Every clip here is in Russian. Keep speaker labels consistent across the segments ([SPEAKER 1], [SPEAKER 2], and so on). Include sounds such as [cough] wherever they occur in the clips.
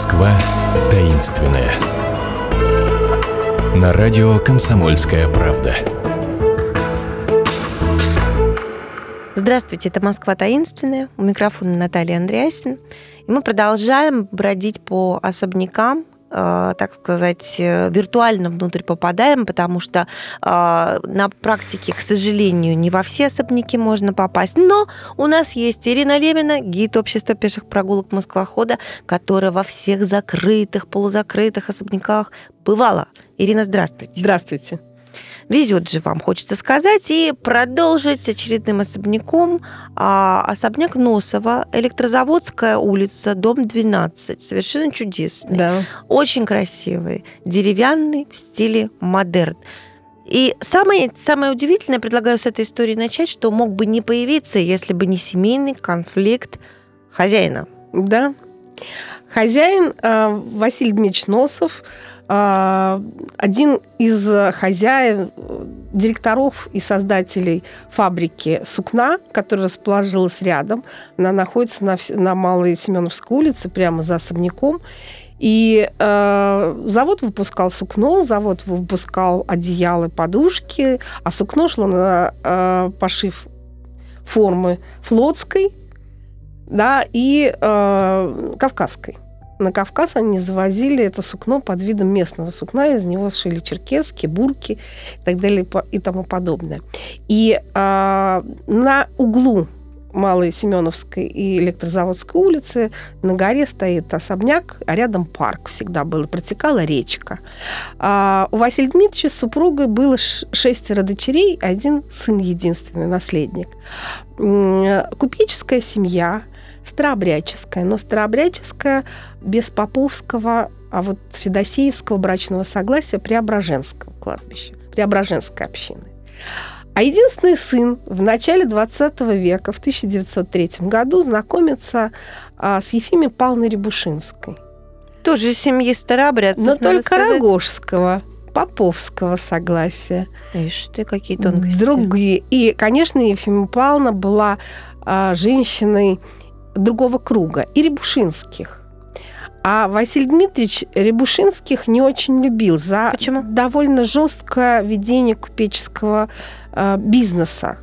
[SPEAKER 1] Москва таинственная. На радио «Комсомольская правда».
[SPEAKER 2] Здравствуйте, это «Москва таинственная». У микрофона Наталья Андреасин. И мы продолжаем бродить по особнякам так сказать, э, виртуально внутрь попадаем, потому что э, на практике, к сожалению, не во все особняки можно попасть. Но у нас есть Ирина Лемина, гид общества пеших прогулок Москвохода, которая во всех закрытых, полузакрытых особняках бывала. Ирина, здравствуйте.
[SPEAKER 3] Здравствуйте.
[SPEAKER 2] Везет же вам, хочется сказать, и продолжить очередным особняком. А, особняк Носова, Электрозаводская улица, дом 12. Совершенно чудесный.
[SPEAKER 3] Да.
[SPEAKER 2] Очень красивый. Деревянный в стиле модерн. И самое, самое удивительное, предлагаю с этой истории начать, что мог бы не появиться, если бы не семейный конфликт хозяина.
[SPEAKER 3] Да. Хозяин э, Василий Дмитриевич Носов а, один из хозяев, директоров и создателей фабрики сукна, которая расположилась рядом. Она находится на, на Малой Семеновской улице, прямо за особняком. И э, завод выпускал сукно, завод выпускал одеяла, подушки, а сукно шло на э, пошив формы флотской да, и э, кавказской на Кавказ они завозили это сукно под видом местного сукна, из него сшили черкески, бурки и так далее и тому подобное. И э, на углу Малой Семеновской и Электрозаводской улицы на горе стоит особняк, а рядом парк всегда был, протекала речка. А у Василия Дмитриевича с супругой было шестеро дочерей, один сын единственный, наследник. Купеческая семья – старообрядческая, но старообрядческая без поповского, а вот федосеевского брачного согласия Преображенского кладбища, Преображенской общины. А единственный сын в начале 20 века, в 1903 году, знакомится а, с Ефимией Павловной Рябушинской.
[SPEAKER 2] Тоже семьи старообрядцев,
[SPEAKER 3] Но только сказать. Рогожского. Поповского согласия.
[SPEAKER 2] Ишь ты, какие тонкости.
[SPEAKER 3] Другие. И, конечно, Ефимия Павловна была а, женщиной другого круга, и Рябушинских. А Василий Дмитриевич Рябушинских не очень любил за
[SPEAKER 2] Почему?
[SPEAKER 3] довольно жесткое ведение купеческого э, бизнеса.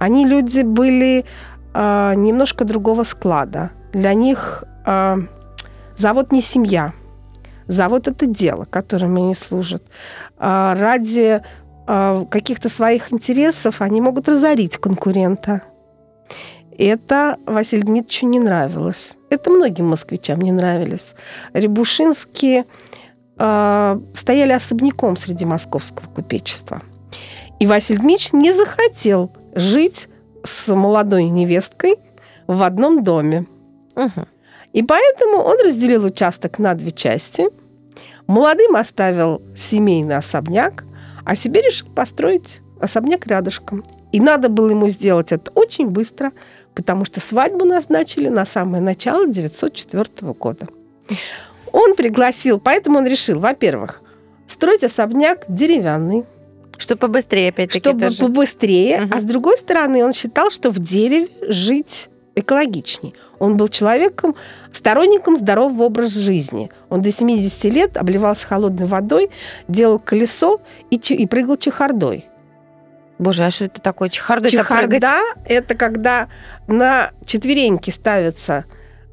[SPEAKER 3] Они люди были э, немножко другого склада. Для них э, завод не семья. Завод это дело, которым они служат. Э, ради э, каких-то своих интересов они могут разорить конкурента. Это Василию Дмитриевичу не нравилось. Это многим москвичам не нравились. Рябушинские э, стояли особняком среди московского купечества. И Василий Дмитриевич не захотел жить с молодой невесткой в одном доме. Угу. И поэтому он разделил участок на две части. Молодым оставил семейный особняк, а себе решил построить особняк рядышком. И надо было ему сделать это очень быстро, потому что свадьбу назначили на самое начало 1904 года. Он пригласил, поэтому он решил, во-первых, строить особняк деревянный,
[SPEAKER 2] чтобы побыстрее, опять-таки.
[SPEAKER 3] Чтобы даже. побыстрее. Угу. А с другой стороны, он считал, что в дереве жить экологичнее. Он был человеком, сторонником здорового образа жизни. Он до 70 лет обливался холодной водой, делал колесо и, и прыгал чехардой.
[SPEAKER 2] Боже, а что это такое? Чехарда?
[SPEAKER 3] Чехарда – это когда на четвереньки ставятся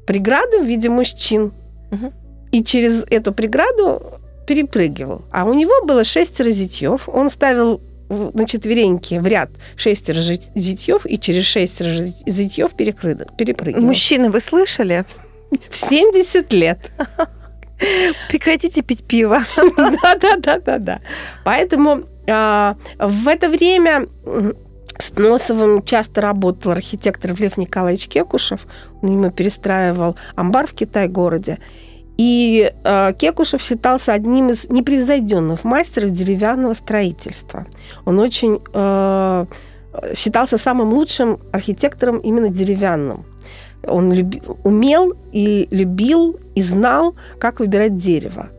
[SPEAKER 3] преграды в виде мужчин. Угу. И через эту преграду перепрыгивал. А у него было шестеро зятьев. Он ставил на четвереньки в ряд шестеро зятьев и через шестеро зятьев перепрыгивал.
[SPEAKER 2] Мужчины, вы слышали?
[SPEAKER 3] В 70 лет. [laughs]
[SPEAKER 2] Прекратите пить пиво. [laughs]
[SPEAKER 3] Да, да, да, да, да. Поэтому в это время с Носовым часто работал архитектор Лев Николаевич Кекушев. Он ему перестраивал амбар в Китай-городе. И э, Кекушев считался одним из непревзойденных мастеров деревянного строительства. Он очень э, считался самым лучшим архитектором именно деревянным. Он люби, умел и любил и знал, как выбирать дерево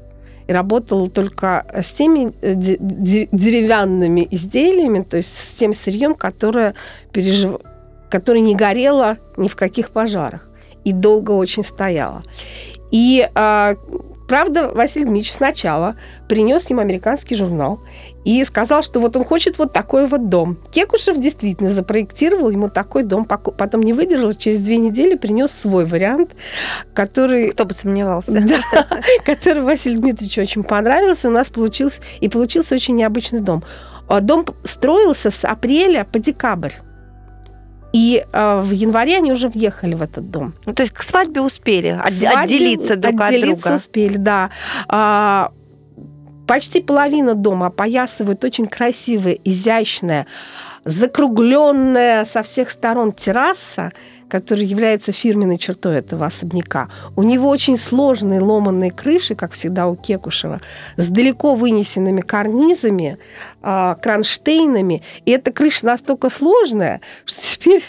[SPEAKER 3] и работал только с теми э, деревянными изделиями, то есть с тем сырьем, которое, пережив... которое не горело ни в каких пожарах и долго очень стояло. И а, Правда, Василий Дмитриевич сначала принес им американский журнал и сказал, что вот он хочет вот такой вот дом. Кекушев действительно запроектировал ему такой дом, потом не выдержал, через две недели принес свой вариант, который...
[SPEAKER 2] Кто бы сомневался. [laughs]
[SPEAKER 3] Да, который Василию Дмитриевичу очень понравился. У нас получился, и получился очень необычный дом. А дом строился с апреля по декабрь. И э, в январе они уже въехали в этот дом.
[SPEAKER 2] Ну, то есть к свадьбе успели к свадьбе отделиться друг
[SPEAKER 3] отделиться
[SPEAKER 2] от друга.
[SPEAKER 3] успели, да. А, почти половина дома опоясывает очень красивая, изящная, закругленная со всех сторон терраса, который является фирменной чертой этого особняка. У него очень сложные ломанные крыши, как всегда у Кекушева, с далеко вынесенными карнизами, э, кронштейнами. И эта крыша настолько сложная, что теперь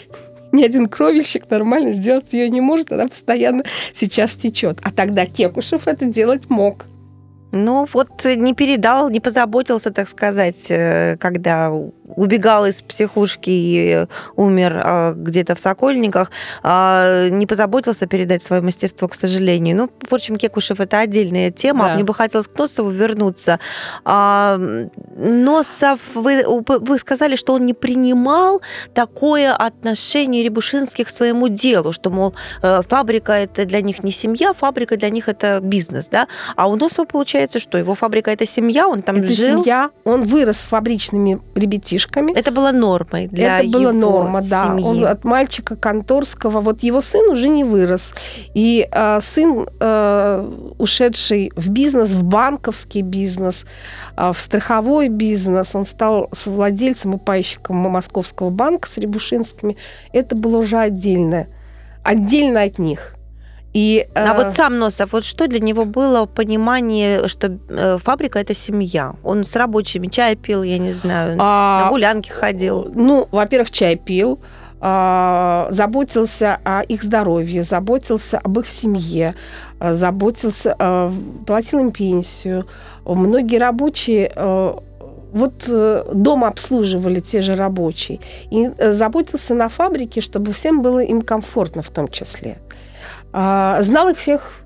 [SPEAKER 3] ни один кровельщик нормально сделать ее не может, она постоянно сейчас течет. А тогда Кекушев это делать мог.
[SPEAKER 2] Ну, вот не передал, не позаботился, так сказать, э, когда убегал из психушки и умер а, где-то в Сокольниках, а, не позаботился передать свое мастерство, к сожалению. Ну, впрочем, Кекушев это отдельная тема. Да. Мне бы хотелось к Носову вернуться. А, Носов, вы, вы сказали, что он не принимал такое отношение Рябушинских к своему делу, что, мол, э, фабрика это для них не семья, фабрика для них это бизнес, да? А у Носова получается, что его фабрика это семья, он там
[SPEAKER 3] это
[SPEAKER 2] жил.
[SPEAKER 3] семья, он вырос с фабричными ребятишками.
[SPEAKER 2] Это было нормой для
[SPEAKER 3] Это была норма, да.
[SPEAKER 2] семьи.
[SPEAKER 3] Он от мальчика конторского. Вот его сын уже не вырос. И э, сын, э, ушедший в бизнес, в банковский бизнес, э, в страховой бизнес, он стал совладельцем и пайщиком Московского банка с Рябушинскими. Это было уже отдельное. Отдельно от них.
[SPEAKER 2] И, а э... вот сам Носов, вот что для него было понимание, что э, фабрика это семья? Он с рабочими чай пил, я не знаю, а... на гулянки ходил.
[SPEAKER 3] Ну, во-первых, чай пил, а, заботился о их здоровье, заботился об их семье, а, заботился, платил им пенсию. Многие рабочие вот э, дома обслуживали те же рабочие. И э, заботился на фабрике, чтобы всем было им комфортно в том числе. А, знал их всех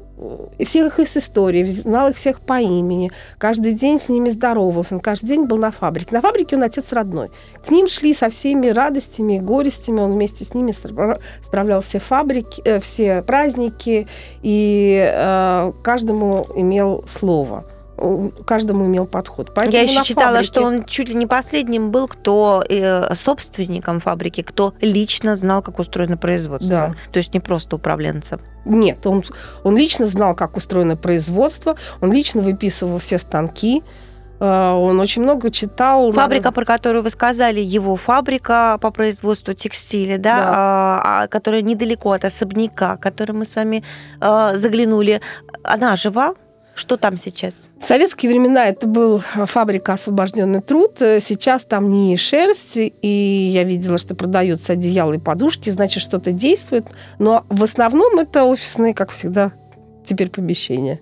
[SPEAKER 3] и всех их историй, знал их всех по имени, каждый день с ними здоровался, он каждый день был на фабрике. На фабрике он отец родной. К ним шли со всеми радостями и горестями, он вместе с ними справлял все фабрики, э, все праздники, и э, каждому имел слово каждому имел подход.
[SPEAKER 2] Поэтому Я еще читала, фабрике... что он чуть ли не последним был, кто э, собственником фабрики, кто лично знал, как устроено производство. Да. То есть не просто управленцем.
[SPEAKER 3] Нет, он, он лично знал, как устроено производство, он лично выписывал все станки, э, он очень много читал.
[SPEAKER 2] Фабрика, про которую вы сказали, его фабрика по производству текстиля, да, да. А, а которая недалеко от особняка, который мы с вами а, заглянули, она жива? Что там сейчас?
[SPEAKER 3] В советские времена это был фабрика «Освобожденный труд». Сейчас там не шерсть, и я видела, что продаются одеяла и подушки, значит, что-то действует. Но в основном это офисные, как всегда, теперь помещения.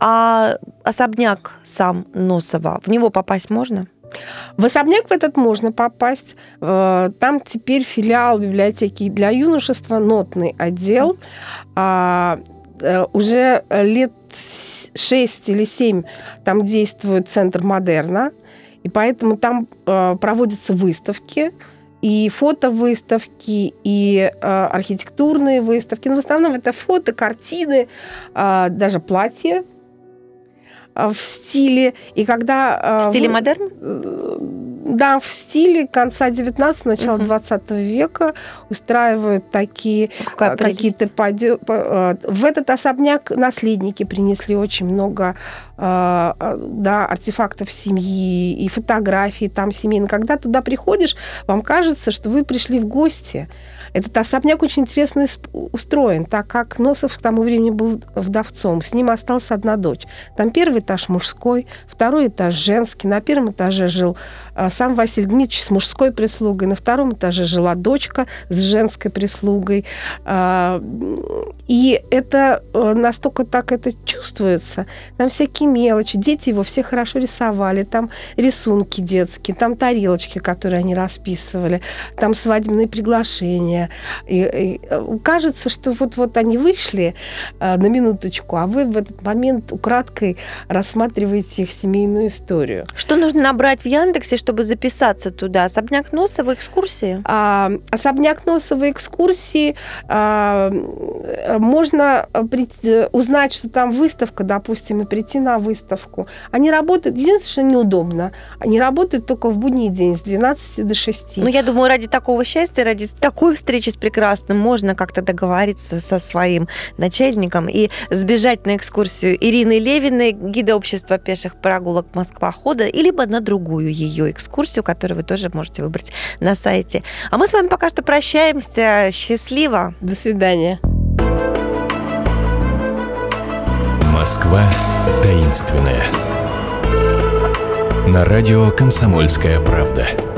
[SPEAKER 2] А особняк сам Носова, в него попасть можно?
[SPEAKER 3] В особняк в этот можно попасть. Э, там теперь филиал библиотеки для юношества, нотный отдел. А, э, уже лет 6 или 7 там действует центр модерна, и поэтому там э, проводятся выставки, и фотовыставки, и э, архитектурные выставки. Но в основном это фото, картины, э, даже платья э, в стиле. И когда...
[SPEAKER 2] Э, в стиле модерн?
[SPEAKER 3] Э, да, в стиле конца 19 начала угу. 20 века устраивают такие а, какие-то подё... А, в этот особняк наследники принесли очень много а, да, артефактов семьи и фотографий там семейных. Когда туда приходишь, вам кажется, что вы пришли в гости. Этот особняк очень интересно устроен, так как Носов к тому времени был вдовцом. С ним осталась одна дочь. Там первый этаж мужской, второй этаж женский. На первом этаже жил а, сам Василий Дмитриевич с мужской прислугой. На втором этаже жила дочка с женской прислугой. А, и это э, настолько так это чувствуется. Там всякие мелочи. Дети его все хорошо рисовали. Там рисунки детские, там тарелочки, которые они расписывали, там свадебные приглашения, И, и э, кажется, что вот-вот они вышли э, на минуточку, а вы в этот момент украдкой рассматриваете их семейную историю.
[SPEAKER 2] Что нужно набрать в Яндексе, чтобы записаться туда? Особняк Носова экскурсии?
[SPEAKER 3] А, особняк Носова экскурсии а, можно прийти, узнать, что там выставка, допустим, и прийти на выставку. Они работают, единственное, что неудобно, они работают только в будний день с 12 до 6.
[SPEAKER 2] Ну, я думаю, ради такого счастья, ради такой встречи с прекрасным можно как-то договориться со своим начальником и сбежать на экскурсию Ирины Левиной, гида общества пеших прогулок Москва-хода, и либо на другую ее экскурсию, которую вы тоже можете выбрать на сайте. А мы с вами пока что прощаемся. Счастливо.
[SPEAKER 3] До свидания.
[SPEAKER 1] Москва таинственная. На радио «Комсомольская правда».